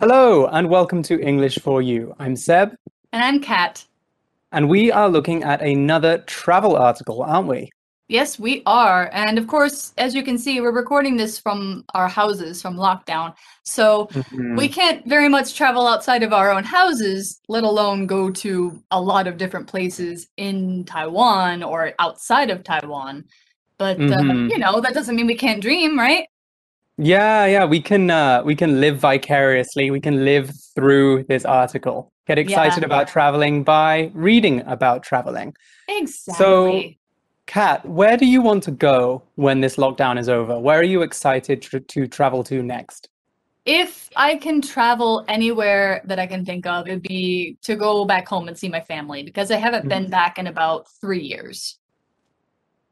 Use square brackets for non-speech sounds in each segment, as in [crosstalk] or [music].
Hello, and welcome to English for You. I'm Seb, And I'm Kat. and we are looking at another travel article, aren't we? Yes, we are. And of course, as you can see, we're recording this from our houses from lockdown. So Mhm. we can't very much travel outside of our own houses, let alone go to a lot of different places in Taiwan or outside of Taiwan. But uh, Mhm. you know, that doesn't mean we can't dream, right? Yeah, yeah, we can uh, we can live vicariously. We can live through this article. Get excited Yeah. about traveling by reading about traveling. Exactly. So, Kat, where do you want to go when this lockdown is over? Where are you excited tr to travel to next? If I can travel anywhere that I can think of, it'd be to go back home and see my family because I haven't been back in about three years.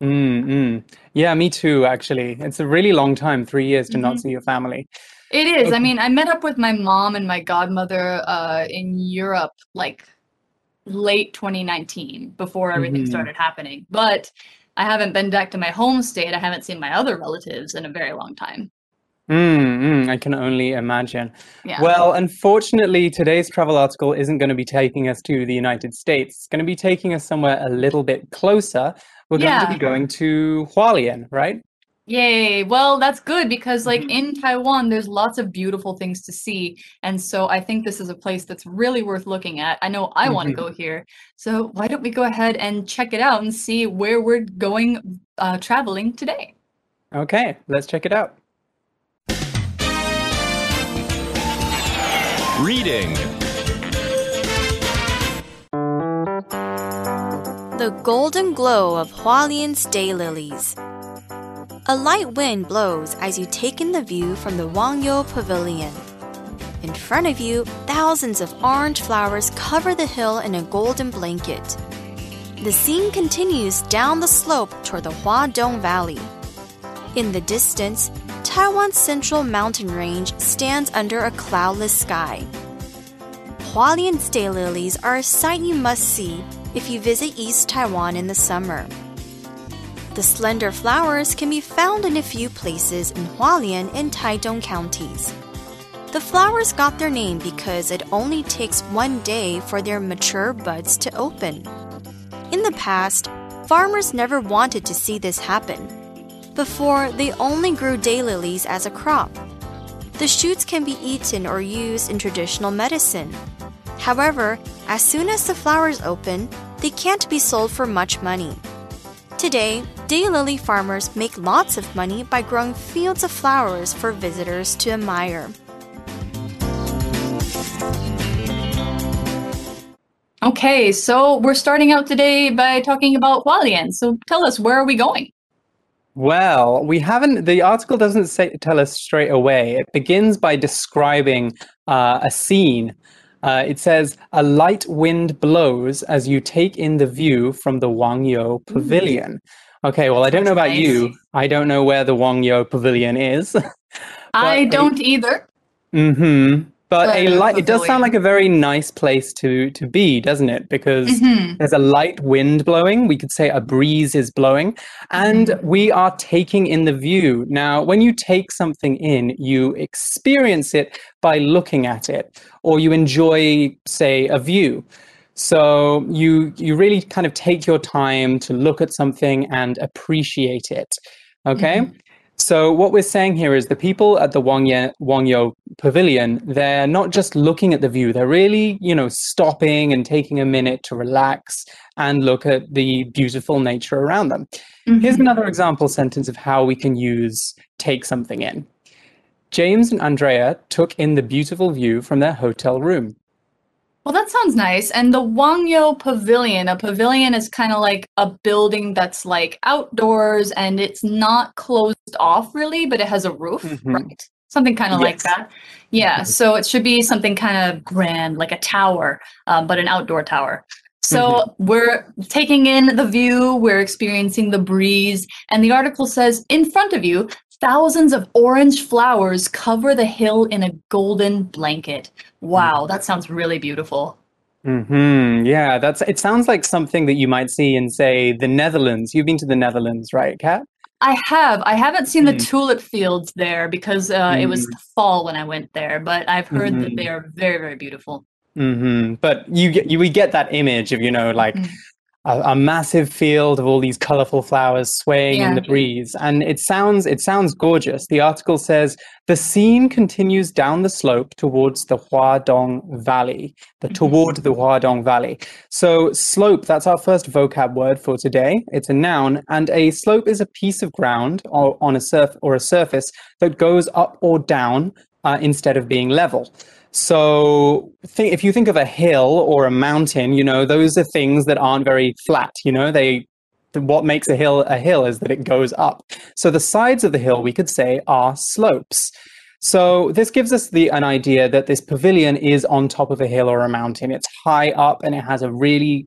Mm, mm. Yeah, me too, actually. It's a really long time, three years to not Mhm. see your family. It is. I Okay. mean, I met up with my mom and my godmother uh, in Europe like late 2019 before everything Mhm. started happening. But I haven't been back to my home state. I haven't seen my other relatives in a very long time. Mm, mm, I can only imagine. Yeah. Well, unfortunately, today's travel article isn't going to be taking us to the United States. It's going to be taking us somewhere a little bit closer. We're going to be going to Hualien, right? Yay. Well, that's good because like Mhm. in Taiwan, there's lots of beautiful things to see. And so I think this is a place that's really worth looking at. I know I want to go here. So why don't we go ahead and check it out and see where we're going uh, traveling today? Okay, let's check it out. Reading. The golden glow of Hualien's daylilies. A light wind blows as you take in the view from the Wangyou Pavilion. In front of you, thousands of orange flowers cover the hill in a golden blanket. The scene continues down the slope toward the Huadong Valley. In the distance, Taiwan's central mountain range stands under a cloudless sky. Hualien's daylilies are a sight you must see if you visit East Taiwan in the summer. The slender flowers can be found in a few places in Hualien and Taidong counties. The flowers got their name because it only takes one day for their mature buds to open. In the past, farmers never wanted to see this happen. Before, they only grew daylilies as a crop. The shoots can be eaten or used in traditional medicine. However, as soon as the flowers open, they can't be sold for much money. Today, daylily farmers make lots of money by growing fields of flowers for visitors to admire. Okay, so we're starting out today by talking about Hualien. So tell us, where are we going? Well, we haven't, the article doesn't say, tell us straight away. It begins by describing uh, a scene. Uh, it says, a light wind blows as you take in the view from the Wangyou Pavilion. Okay, well, I don't know about you. I don't know where the Wangyou Pavilion is. [laughs] I don't either. Mm-hmm. But a a light, it does sound like a very nice place to to be, doesn't it? Because Mhm. there's a light wind blowing. We could say a breeze is blowing, and Mm-hmm. we are taking in the view. Now, when you take something in, you experience it by looking at it, or you enjoy, say, a view. So you you really kind of take your time to look at something and appreciate it. Okay. Mhm. So what we're saying here is the people at the Wangye, Wangyou Pavilion, they're not just looking at the view, they're really, you know, stopping and taking a minute to relax and look at the beautiful nature around them. Here's Mhm. another example sentence of how we can use take something in. James and Andrea took in the beautiful view from their hotel room. Well, that sounds nice. And the Wangyou Pavilion, a pavilion is kind of like a building that's like outdoors and it's not closed off really, but it has a roof, Mhm. right? Something kind of like that. Yeah, Mhm. so it should be something kind of grand, like a tower, um, but an outdoor tower. So we're taking in the view, we're experiencing the breeze, and the article says in front of you, thousands of orange flowers cover the hill in a golden blanket. Wow, that sounds really beautiful. hmm Yeah, that's. It sounds like something that you might see in, say, the Netherlands. You've been to the Netherlands, right, Kat? I have. I haven't seen the Mm. tulip fields there because uh, it was Mm. the fall when I went there, but I've heard that Mhm. they are very, very beautiful. hmm But you get you we get that image of you know like Mm. A, a massive field of all these colorful flowers swaying in the breeze, and it sounds it sounds gorgeous. The article says the scene continues down the slope towards the Huadong Valley, the Mhm. toward the Huadong Valley. So slope that's our first vocab word for today. It's a noun, and a slope is a piece of ground or on a surf or a surface that goes up or down uh, instead of being level. So think, if you think of a hill or a mountain, you know, those are things that aren't very flat, you know, they th- what makes a hill a hill is that it goes up. So the sides of the hill we could say are slopes. So this gives us the an idea that this pavilion is on top of a hill or a mountain. It's high up and it has a really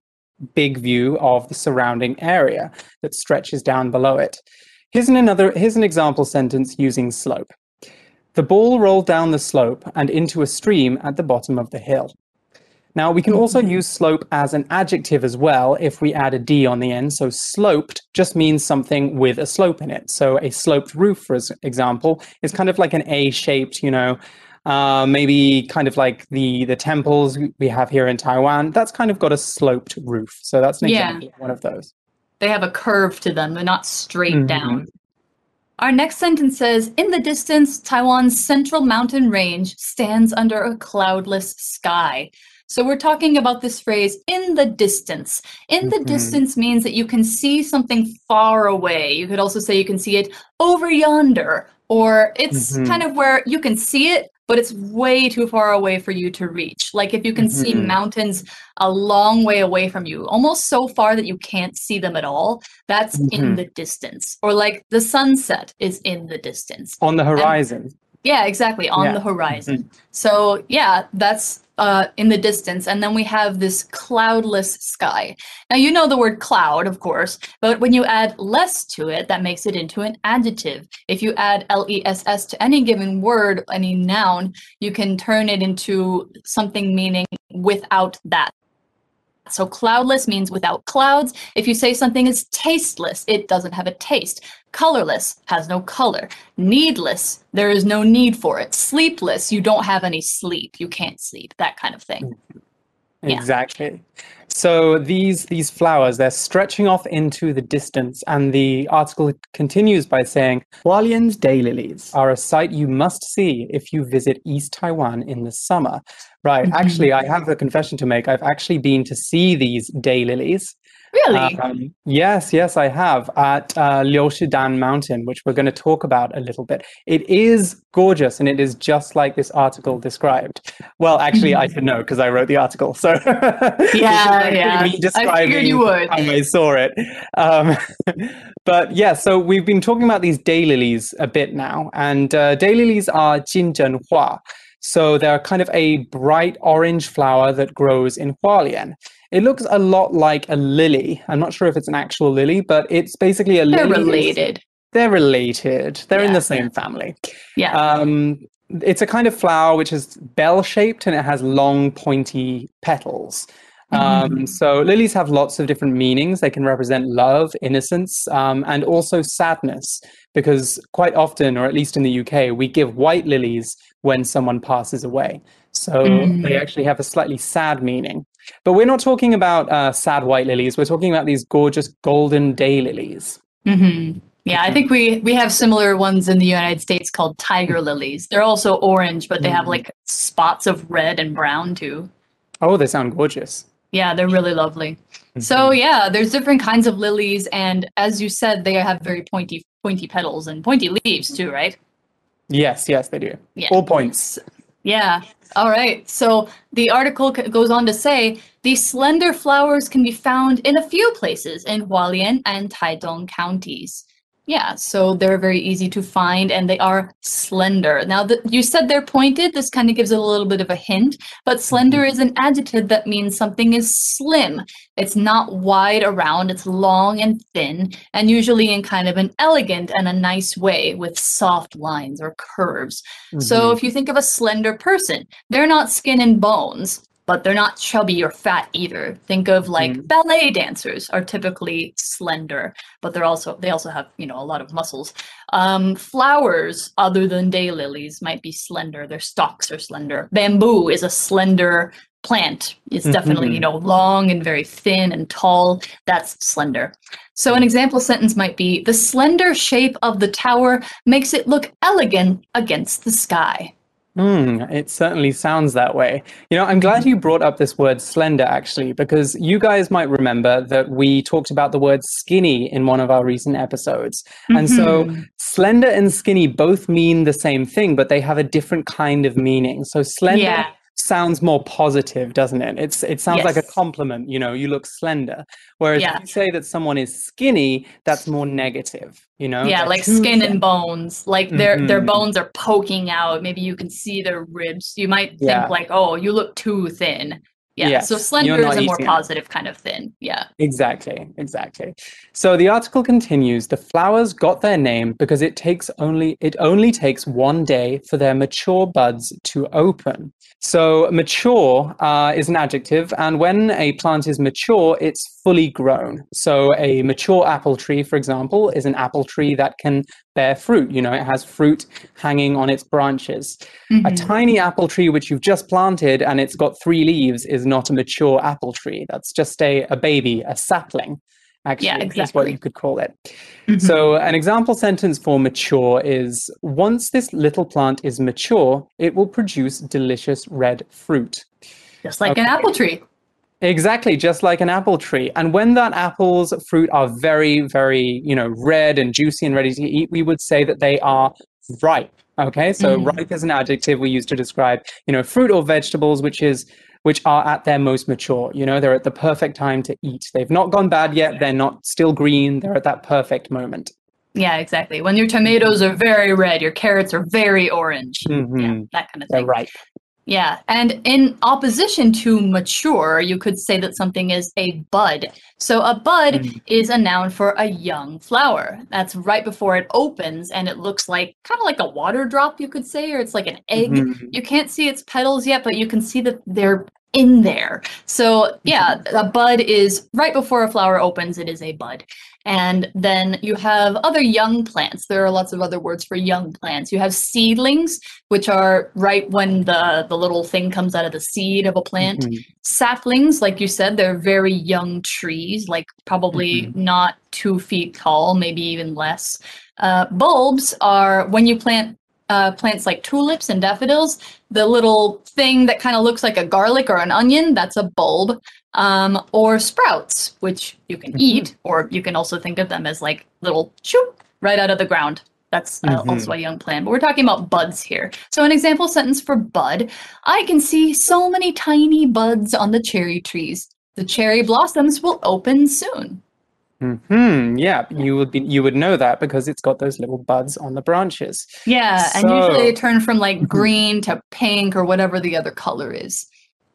big view of the surrounding area that stretches down below it. Here's an another here's an example sentence using slope. The ball rolled down the slope and into a stream at the bottom of the hill. Now, we can also use slope as an adjective as well if we add a D on the end. So, sloped just means something with a slope in it. So, a sloped roof, for example, is kind of like an A shaped, you know, uh, maybe kind of like the, the temples we have here in Taiwan. That's kind of got a sloped roof. So, that's an Yeah. example of one of those. They have a curve to them, they're not straight Mhm. down. Our next sentence says In the distance, Taiwan's central mountain range stands under a cloudless sky. So we're talking about this phrase in the distance. In the Mhm. distance means that you can see something far away. You could also say you can see it over yonder, or it's Mhm. kind of where you can see it, but it's way too far away for you to reach. Like if you can see Mhm. mountains a long way away from you, almost so far that you can't see them at all, that's in Mhm. the distance. Or like the sunset is in the distance. On the horizon. Yeah, exactly, on Yeah. the horizon. So, yeah, that's uh, in the distance. And then we have this cloudless sky. Now, you know the word cloud, of course, but when you add less to it, that makes it into an adjective. If you add L E S S to any given word, any noun, you can turn it into something meaning without that. So cloudless means without clouds. If you say something is tasteless, it doesn't have a taste. Colorless has no color. Needless, there is no need for it. Sleepless, you don't have any sleep. You can't sleep. That kind of thing. Mm-hmm. Yeah. Exactly. So these these flowers they're stretching off into the distance, and the article continues by saying Hualien's daylilies are a sight you must see if you visit East Taiwan in the summer. Right. Mhm. Actually, I have a confession to make. I've actually been to see these daylilies. Really? Um, yes, yes, I have at uh, Liushidan Mountain, which we're going to talk about a little bit. It is gorgeous, and it is just like this article described. Well, actually, I should know because I wrote the article. So [laughs] Yeah, [laughs] yeah. I figured you would. I saw it. Um, [laughs] but yeah, so we've been talking about these daylilies a bit now, and uh, daylilies are Jinzhen Hua. So they're kind of a bright orange flower that grows in Hualien. It looks a lot like a lily. I'm not sure if it's an actual lily, but it's basically a They're lily. related. They're related. They're in the same family. Yeah. Um, it's a kind of flower which is bell shaped and it has long, pointy petals. Um, Mhm. so lilies have lots of different meanings. They can represent love, innocence, um, and also sadness. Because quite often, or at least in the UK, we give white lilies when someone passes away. So Mm. they actually have a slightly sad meaning. But we're not talking about uh, sad white lilies. We're talking about these gorgeous golden daylilies. hmm Yeah, I Mhm. think we we have similar ones in the United States called tiger lilies. They're also orange, but they have like spots of red and brown too. Oh, they sound gorgeous. Yeah, they're really lovely. So mm-hmm. yeah, there's different kinds of lilies, and as you said, they have very pointy pointy petals and pointy leaves too, right? yes, yes, they do. Yeah. All points. Yeah. All right. So the article c- goes on to say these slender flowers can be found in a few places in Hualien and Taitung counties. Yeah, so they're very easy to find and they are slender. Now, the, you said they're pointed. This kind of gives it a little bit of a hint, but slender is an adjective that means something is slim. It's not wide around, it's long and thin, and usually in kind of an elegant and a nice way with soft lines or curves. So Mhm. if you think of a slender person, they're not skin and bones, but they're not chubby or fat either. Think of like Mm. ballet dancers are typically slender, but they're also they also have you know a lot of muscles. Um, flowers other than daylilies might be slender. Their stalks are slender. Bamboo is a slender plant. It's definitely you Mhm. know long and very thin and tall. That's slender. So an example sentence might be the slender shape of the tower makes it look elegant against the sky. Hmm, it certainly sounds that way. You know, I'm glad you brought up this word slender actually, because you guys might remember that we talked about the word skinny in one of our recent episodes. And so Mhm. slender and skinny both mean the same thing, but they have a different kind of meaning. So slender Yeah. Sounds more positive, doesn't it? It's it sounds like a compliment, you know, you look slender. Whereas Yeah. if you say that someone is skinny, that's more negative, you know? yeah, like skin thin. and bones. Like their their Mhm. bones are poking out. Maybe you can see their ribs. You might think like, "Oh, you look too thin." Yeah. so slender is a more positive kind of thin. Yeah. Exactly, exactly. So the article continues, the flowers got their name because it takes only it only takes one day for their mature buds to open. So mature uh, is an adjective, and when a plant is mature, it's fully grown. So a mature apple tree, for example, is an apple tree that can bear fruit. You know, it has fruit hanging on its branches. A Mhm. tiny apple tree which you've just planted and it's got three leaves is not a mature apple tree. That's just a, a baby, a sapling, actually, is what you could call it. Mhm. So, an example sentence for mature is Once this little plant is mature, it will produce delicious red fruit. just like an apple tree. Exactly, just like an apple tree. And when that apple's fruit are very, very, you know, red and juicy and ready to eat, we would say that they are ripe. Okay, so Mhm. ripe is an adjective we use to describe, you know, fruit or vegetables, which is which are at their most mature. You know, they're at the perfect time to eat. They've not gone bad yet. They're not still green. They're at that perfect moment. Yeah, exactly. When your tomatoes are very red, your carrots are very orange. Yeah, Mhm. that kind of They're thing. ripe. Yeah, and in opposition to mature, you could say that something is a bud. So a bud Mm. is a noun for a young flower. That's right before it opens, and it looks like kind of like a water drop, you could say, or it's like an egg. Mhm. You can't see its petals yet, but you can see that they're in there. So yeah, a bud is right before a flower opens, it is a bud. And then you have other young plants. There are lots of other words for young plants. You have seedlings, which are right when the, the little thing comes out of the seed of a plant. Mhm. Saplings, like you said, they're very young trees, like probably not two feet tall, maybe even less. Uh, bulbs are when you plant uh, plants like tulips and daffodils, the little thing that kind of looks like a garlic or an onion, that's a bulb. Um, or sprouts, which you can Mhm. eat, or you can also think of them as like little shoop right out of the ground. That's uh, Mhm. also a young plant, but we're talking about buds here. So, an example sentence for bud I can see so many tiny buds on the cherry trees. The cherry blossoms will open soon. Hmm. Yeah, you would be. You would know that because it's got those little buds on the branches. Yeah, and usually they turn from like Mhm. green to pink or whatever the other color is.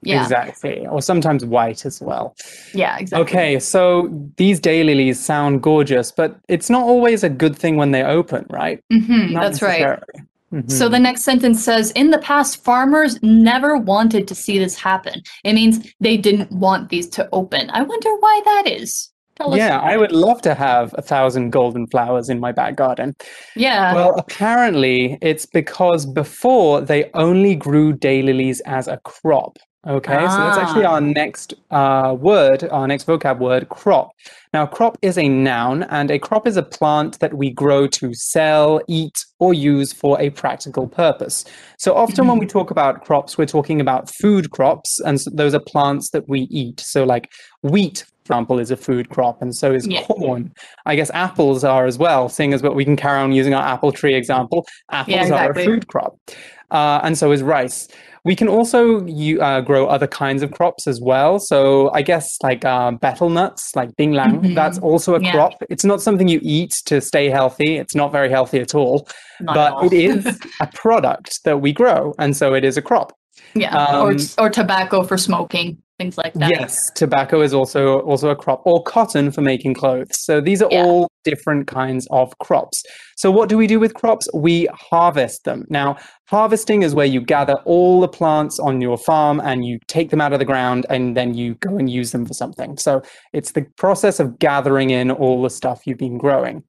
Yeah, Exactly. Or sometimes white as well. yeah, exactly. Okay, so these daylilies sound gorgeous, but it's not always a good thing when they open, right? hmm that's right. necessarily. So the next sentence says, in the past, farmers never wanted to see this happen. It means they didn't want these to open. I wonder why that is. Tell yeah, I would love to have a thousand golden flowers in my back garden. Yeah. Well, apparently it's because before they only grew daylilies as a crop. Okay, so that's actually Ah. our next uh, word, our next vocab word, crop. Now, crop is a noun, and a crop is a plant that we grow to sell, eat, or use for a practical purpose. So often when we [laughs] talk about crops, we're talking about food crops, and so those are plants that we eat. So, like wheat, example, is a food crop, and so is Yeah. corn. I guess apples are as well, seeing as what we can carry on using our apple tree example. Apples are a food crop, uh, and so is rice. We can also you, uh, grow other kinds of crops as well. So I guess like uh, betel nuts, like binglang, that's also a Yeah. crop. It's not something you eat to stay healthy. It's not very healthy at all, Not at all. but it is a product that we grow, and so it is a crop. [laughs] yeah. or um, or tobacco for smoking. Things like that. Yes, tobacco is also also a crop, or cotton for making clothes. So these are Yeah. all different kinds of crops. So what do we do with crops? We harvest them. Now, harvesting is where you gather all the plants on your farm and you take them out of the ground and then you go and use them for something. So it's the process of gathering in all the stuff you've been growing.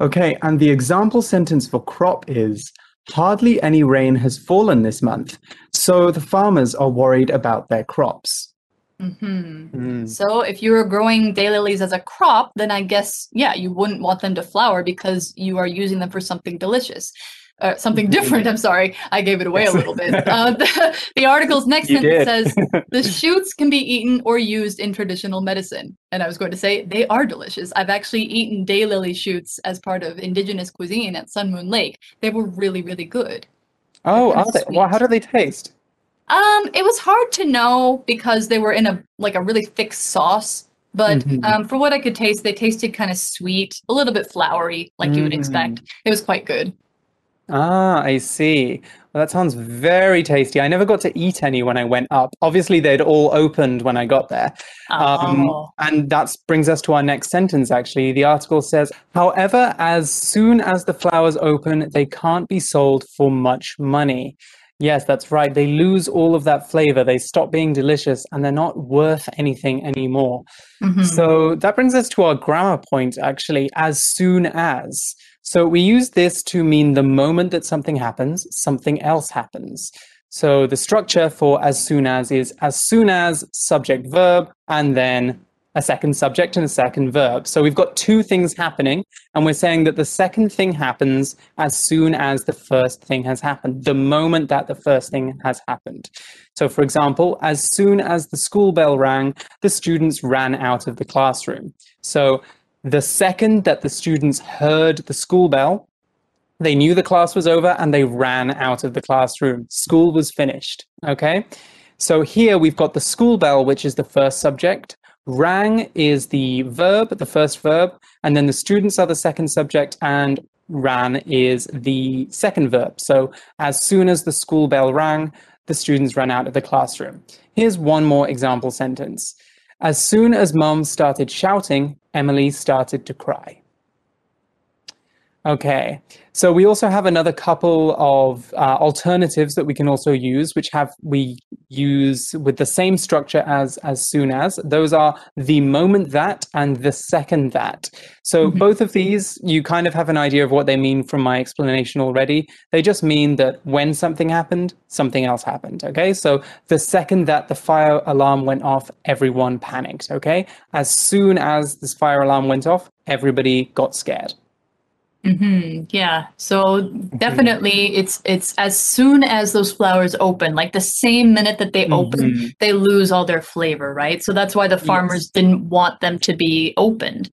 Okay, and the example sentence for crop is hardly any rain has fallen this month. So the farmers are worried about their crops. Hmm Mm. So if you were growing daylilies as a crop, then I guess yeah, you wouldn't want them to flower because you are using them for something delicious. Uh, something Mhm. different. I'm sorry, I gave it away a little bit. [laughs] Uh, the, the article's next sentence says [laughs] the shoots can be eaten or used in traditional medicine. And I was going to say they are delicious. I've actually eaten daylily shoots as part of indigenous cuisine at Sun Moon Lake. They were really, really good. Oh, are they? Well, how do they taste? Um, it was hard to know because they were in a like a really thick sauce. But Mhm. um, for what I could taste, they tasted kind of sweet, a little bit floury, like you would expect. It was quite good. Ah, I see. Well, that sounds very tasty. I never got to eat any when I went up. Obviously, they'd all opened when I got there. Um, Oh. and that brings us to our next sentence, actually. The article says, however, as soon as the flowers open, they can't be sold for much money. Yes, that's right. They lose all of that flavor. They stop being delicious and they're not worth anything anymore. Mhm. So that brings us to our grammar point, actually, as soon as. So we use this to mean the moment that something happens, something else happens. So the structure for as soon as is as soon as subject verb and then a second subject and a second verb. So we've got two things happening, and we're saying that the second thing happens as soon as the first thing has happened, the moment that the first thing has happened. So, for example, as soon as the school bell rang, the students ran out of the classroom. So, the second that the students heard the school bell, they knew the class was over and they ran out of the classroom. School was finished. Okay. So here we've got the school bell, which is the first subject. Rang is the verb, the first verb, and then the students are the second subject, and ran is the second verb. So as soon as the school bell rang, the students ran out of the classroom. Here's one more example sentence. As soon as mom started shouting, Emily started to cry. Okay, so we also have another couple of uh, alternatives that we can also use, which have we use with the same structure as as soon as. Those are the moment that and the second that. So Mhm. both of these, you kind of have an idea of what they mean from my explanation already. They just mean that when something happened, something else happened. Okay, so the second that the fire alarm went off, everyone panicked. Okay, as soon as this fire alarm went off, everybody got scared. Hmm Yeah. So definitely it's it's as soon as those flowers open, like the same minute that they open, Mhm. they lose all their flavor, right? So that's why the farmers Yes. didn't want them to be opened.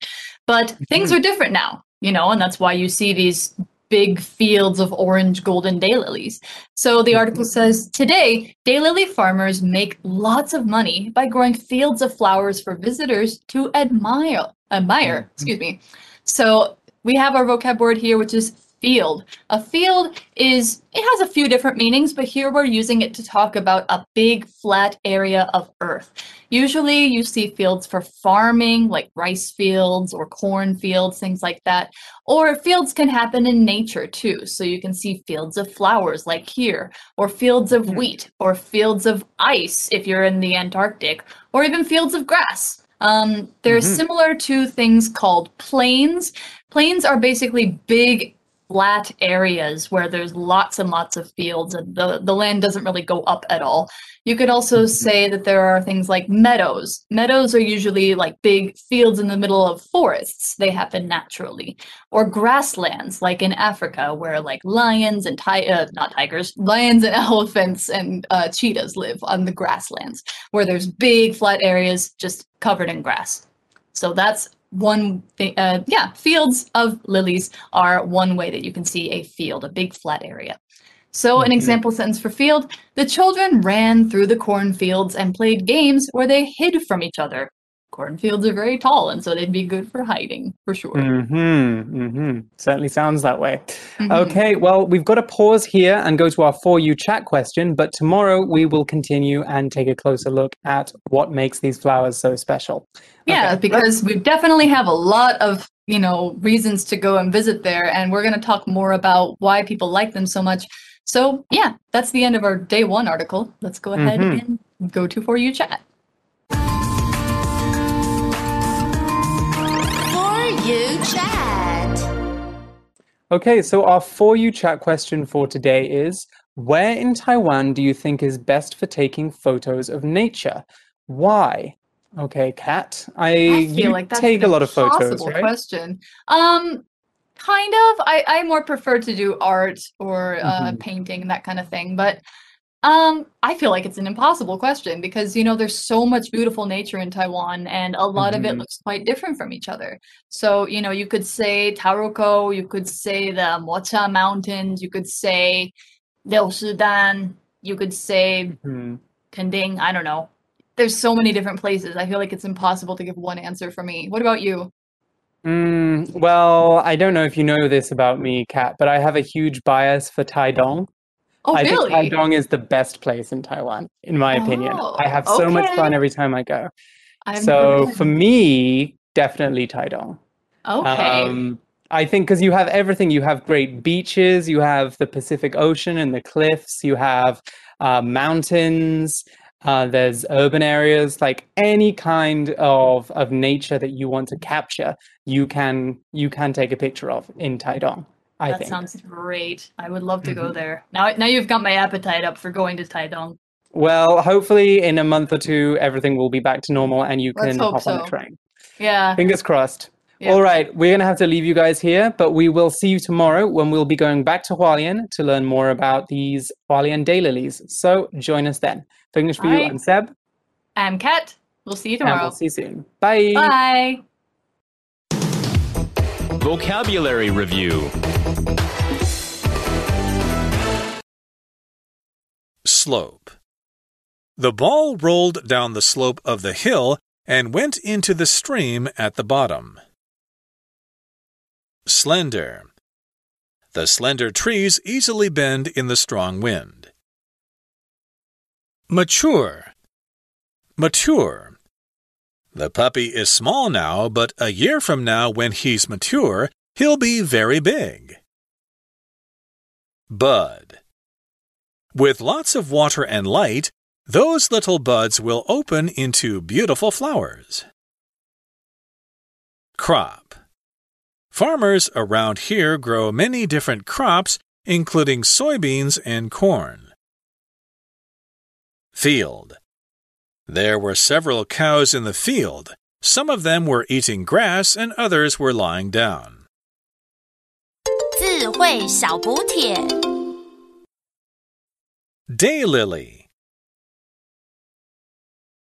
But things Mhm. are different now, you know, and that's why you see these big fields of orange golden daylilies. So the article says today, daylily farmers make lots of money by growing fields of flowers for visitors to admire. Admire, Mhm. excuse me. So we have our vocab word here, which is field. A field is, it has a few different meanings, but here we're using it to talk about a big flat area of earth. Usually you see fields for farming, like rice fields or corn fields, things like that. Or fields can happen in nature too. So you can see fields of flowers, like here, or fields of Mhm. wheat, or fields of ice if you're in the Antarctic, or even fields of grass. Um, they're Mhm. similar to things called plains. Plains are basically big flat areas where there's lots and lots of fields and the, the land doesn't really go up at all. You could also Mhm. say that there are things like meadows. Meadows are usually like big fields in the middle of forests. They happen naturally. Or grasslands, like in Africa, where like lions and ti- uh, not tigers, lions and [laughs] elephants and uh, cheetahs live on the grasslands, where there's big flat areas just covered in grass. So that's one thing. Uh, yeah, fields of lilies are one way that you can see a field, a big flat area. So, an example sentence for field the children ran through the cornfields and played games where they hid from each other. Cornfields are very tall, and so they'd be good for hiding for sure. Mm-hmm. Mm-hmm. Certainly sounds that way. Mhm. Okay, well, we've got to pause here and go to our For You chat question, but tomorrow we will continue and take a closer look at what makes these flowers so special. Yeah, Okay, because we definitely have a lot of, you know, reasons to go and visit there and we're going to talk more about why people like them so much. So, yeah, that's the end of our day 1 article. Let's go ahead Mhm. and go to for you chat. Chat. Okay, so our For You chat question for today is Where in Taiwan do you think is best for taking photos of nature? Why? Okay, Kat, I, I feel like that's take a lot of photos, right? question. Um, kind of. I I more prefer to do art or uh, Mhm. painting that kind of thing, but um, I feel like it's an impossible question because you know there's so much beautiful nature in Taiwan, and a lot of it Mhm. looks quite different from each other. So you know you could say Taroko, you could say the Mocha Mountains, you could say Liushidan, you could say. Kending. I don't know. There's so many different places. I feel like it's impossible to give one answer for me. What about you? Mm, well, I don't know if you know this about me, Kat, but I have a huge bias for Taidong. Oh, I really? think Taidong is the best place in Taiwan, in my opinion. Oh, I have so much fun every time I go. I've So for me, definitely Taidong. okay. Um, I think because you have everything. You have great beaches, you have the Pacific Ocean and the cliffs, you have uh, mountains, uh, there's urban areas, like any kind of, of nature that you want to capture, you can you can take a picture of in Taidong. I that think. sounds great. I would love to go Mhm. there. Now, now you've got my appetite up for going to Taidong. Well, hopefully in a month or two, everything will be back to normal and you Let's can hope hop on the train. Yeah. Fingers crossed. Yeah. All right, we're going to have to leave you guys here, but we will see you tomorrow when we'll be going back to Hualien to learn more about these Hualien daylilies. So join us then. Fingers for you, Alright. I'm Seb, I'm Kat. We'll see you and tomorrow. we'll see you soon. Bye. Bye. Vocabulary Review Slope. The ball rolled down the slope of the hill and went into the stream at the bottom. Slender. The slender trees easily bend in the strong wind. Mature. Mature. The puppy is small now, but a year from now, when he's mature, he'll be very big. Bud. With lots of water and light, those little buds will open into beautiful flowers. Crop. Farmers around here grow many different crops, including soybeans and corn. Field. There were several cows in the field. Some of them were eating grass and others were lying down. 智慧小补帖。 Daylily.